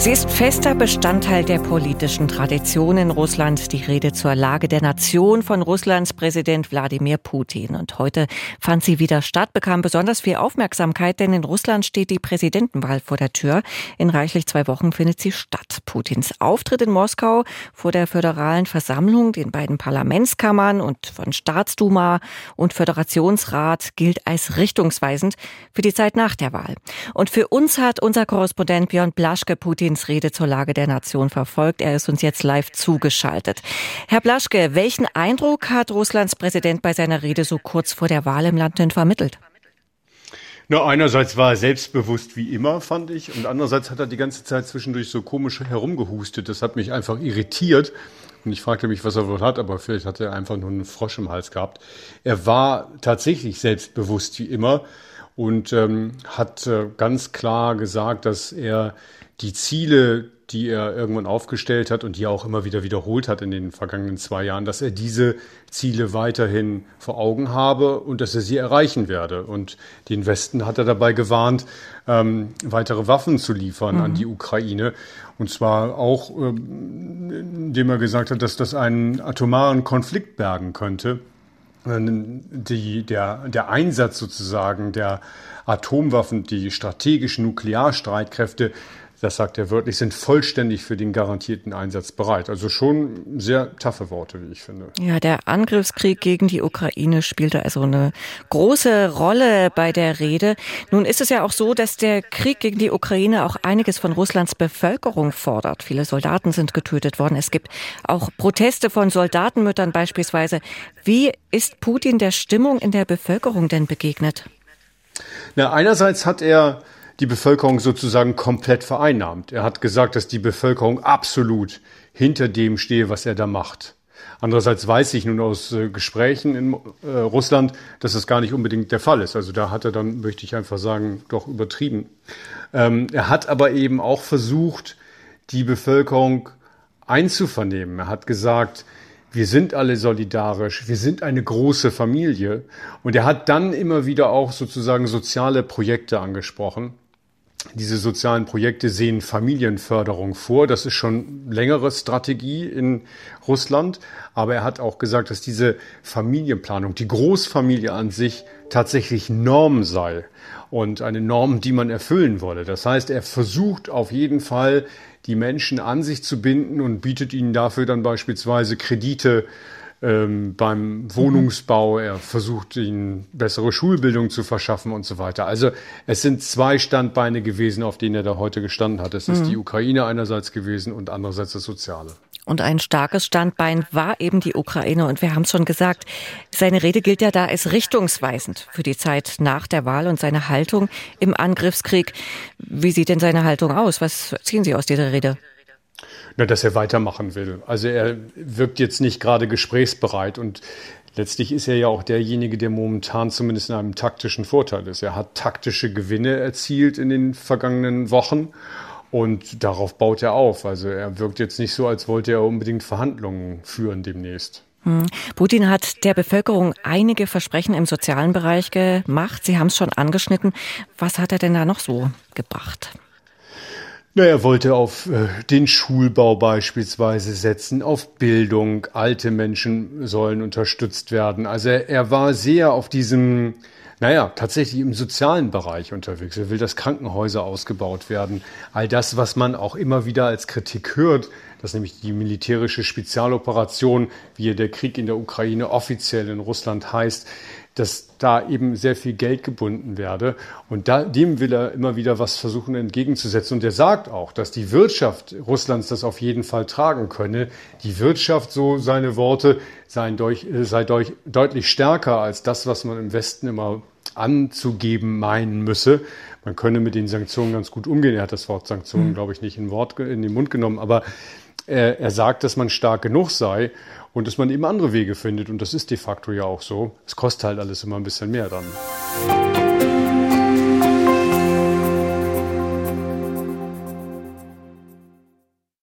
Sie ist fester Bestandteil der politischen Tradition in Russland, die Rede zur Lage der Nation von Russlands Präsident Wladimir Putin. Und heute fand sie wieder statt, bekam besonders viel Aufmerksamkeit, denn in Russland steht die Präsidentenwahl vor der Tür. In reichlich zwei Wochen findet sie statt. Putins Auftritt in Moskau vor der föderalen Versammlung, den beiden Parlamentskammern und von Staatsduma und Föderationsrat gilt als richtungsweisend für die Zeit nach der Wahl. Und für uns hat unser Korrespondent Björn Blaschke Putin Putins Rede zur Lage der Nation verfolgt. Er ist uns jetzt live zugeschaltet. Herr Blaschke, welchen Eindruck hat Russlands Präsident bei seiner Rede so kurz vor der Wahl im Land denn vermittelt? Na, einerseits war er selbstbewusst wie immer, fand ich, und andererseits hat er die ganze Zeit zwischendurch so komisch herumgehustet. Das hat mich einfach irritiert. Und ich fragte mich, was er wohl hat, aber vielleicht hat er einfach nur einen Frosch im Hals gehabt. Er war tatsächlich selbstbewusst wie immer und ähm, hat äh, ganz klar gesagt, dass er die Ziele, die er irgendwann aufgestellt hat und die er auch immer wieder wiederholt hat in den vergangenen zwei Jahren, dass er diese Ziele weiterhin vor Augen habe und dass er sie erreichen werde. Und den Westen hat er dabei gewarnt, ähm, weitere Waffen zu liefern mhm. an die Ukraine. Und zwar auch, ähm, indem er gesagt hat, dass das einen atomaren Konflikt bergen könnte. Die, der, der Einsatz sozusagen der Atomwaffen, die strategischen Nuklearstreitkräfte, das sagt er wörtlich, sind vollständig für den garantierten Einsatz bereit. Also schon sehr taffe Worte, wie ich finde. Ja, der Angriffskrieg gegen die Ukraine spielte also eine große Rolle bei der Rede. Nun ist es ja auch so, dass der Krieg gegen die Ukraine auch einiges von Russlands Bevölkerung fordert. Viele Soldaten sind getötet worden. Es gibt auch Proteste von Soldatenmüttern beispielsweise. Wie ist Putin der Stimmung in der Bevölkerung denn begegnet? Na, einerseits hat er die Bevölkerung sozusagen komplett vereinnahmt. Er hat gesagt, dass die Bevölkerung absolut hinter dem stehe, was er da macht. Andererseits weiß ich nun aus äh, Gesprächen in äh, Russland, dass das gar nicht unbedingt der Fall ist. Also da hat er dann, möchte ich einfach sagen, doch übertrieben. Ähm, er hat aber eben auch versucht, die Bevölkerung einzuvernehmen. Er hat gesagt, wir sind alle solidarisch, wir sind eine große Familie. Und er hat dann immer wieder auch sozusagen soziale Projekte angesprochen. Diese sozialen Projekte sehen Familienförderung vor. Das ist schon längere Strategie in Russland. Aber er hat auch gesagt, dass diese Familienplanung, die Großfamilie an sich tatsächlich Norm sei und eine Norm, die man erfüllen wolle. Das heißt, er versucht auf jeden Fall, die Menschen an sich zu binden und bietet ihnen dafür dann beispielsweise Kredite ähm, beim Wohnungsbau, er versucht ihnen bessere Schulbildung zu verschaffen und so weiter. Also es sind zwei Standbeine gewesen, auf denen er da heute gestanden hat. Es ist mhm. die Ukraine einerseits gewesen und andererseits das Soziale. Und ein starkes Standbein war eben die Ukraine. Und wir haben es schon gesagt, seine Rede gilt ja da als richtungsweisend für die Zeit nach der Wahl und seine Haltung im Angriffskrieg. Wie sieht denn seine Haltung aus? Was ziehen Sie aus dieser Rede? Na, dass er weitermachen will. Also er wirkt jetzt nicht gerade gesprächsbereit und letztlich ist er ja auch derjenige, der momentan zumindest in einem taktischen Vorteil ist. Er hat taktische Gewinne erzielt in den vergangenen Wochen und darauf baut er auf. Also er wirkt jetzt nicht so, als wollte er unbedingt Verhandlungen führen demnächst. Hm. Putin hat der Bevölkerung einige Versprechen im sozialen Bereich gemacht. Sie haben es schon angeschnitten. Was hat er denn da noch so gebracht? Na, er wollte auf äh, den Schulbau beispielsweise setzen, auf Bildung. Alte Menschen sollen unterstützt werden. Also er, er war sehr auf diesem, naja, tatsächlich im sozialen Bereich unterwegs. Er will, dass Krankenhäuser ausgebaut werden. All das, was man auch immer wieder als Kritik hört, dass nämlich die militärische Spezialoperation, wie der Krieg in der Ukraine offiziell in Russland heißt, dass da eben sehr viel Geld gebunden werde. Und da, dem will er immer wieder was versuchen entgegenzusetzen. Und er sagt auch, dass die Wirtschaft Russlands das auf jeden Fall tragen könne. Die Wirtschaft, so seine Worte, sei, durch, sei durch, deutlich stärker als das, was man im Westen immer anzugeben meinen müsse. Man könne mit den Sanktionen ganz gut umgehen. Er hat das Wort Sanktionen, mhm. glaube ich, nicht in, Wort, in den Mund genommen. Aber er, er sagt, dass man stark genug sei und dass man eben andere Wege findet. Und das ist de facto ja auch so. Es kostet halt alles immer ein bisschen mehr dann.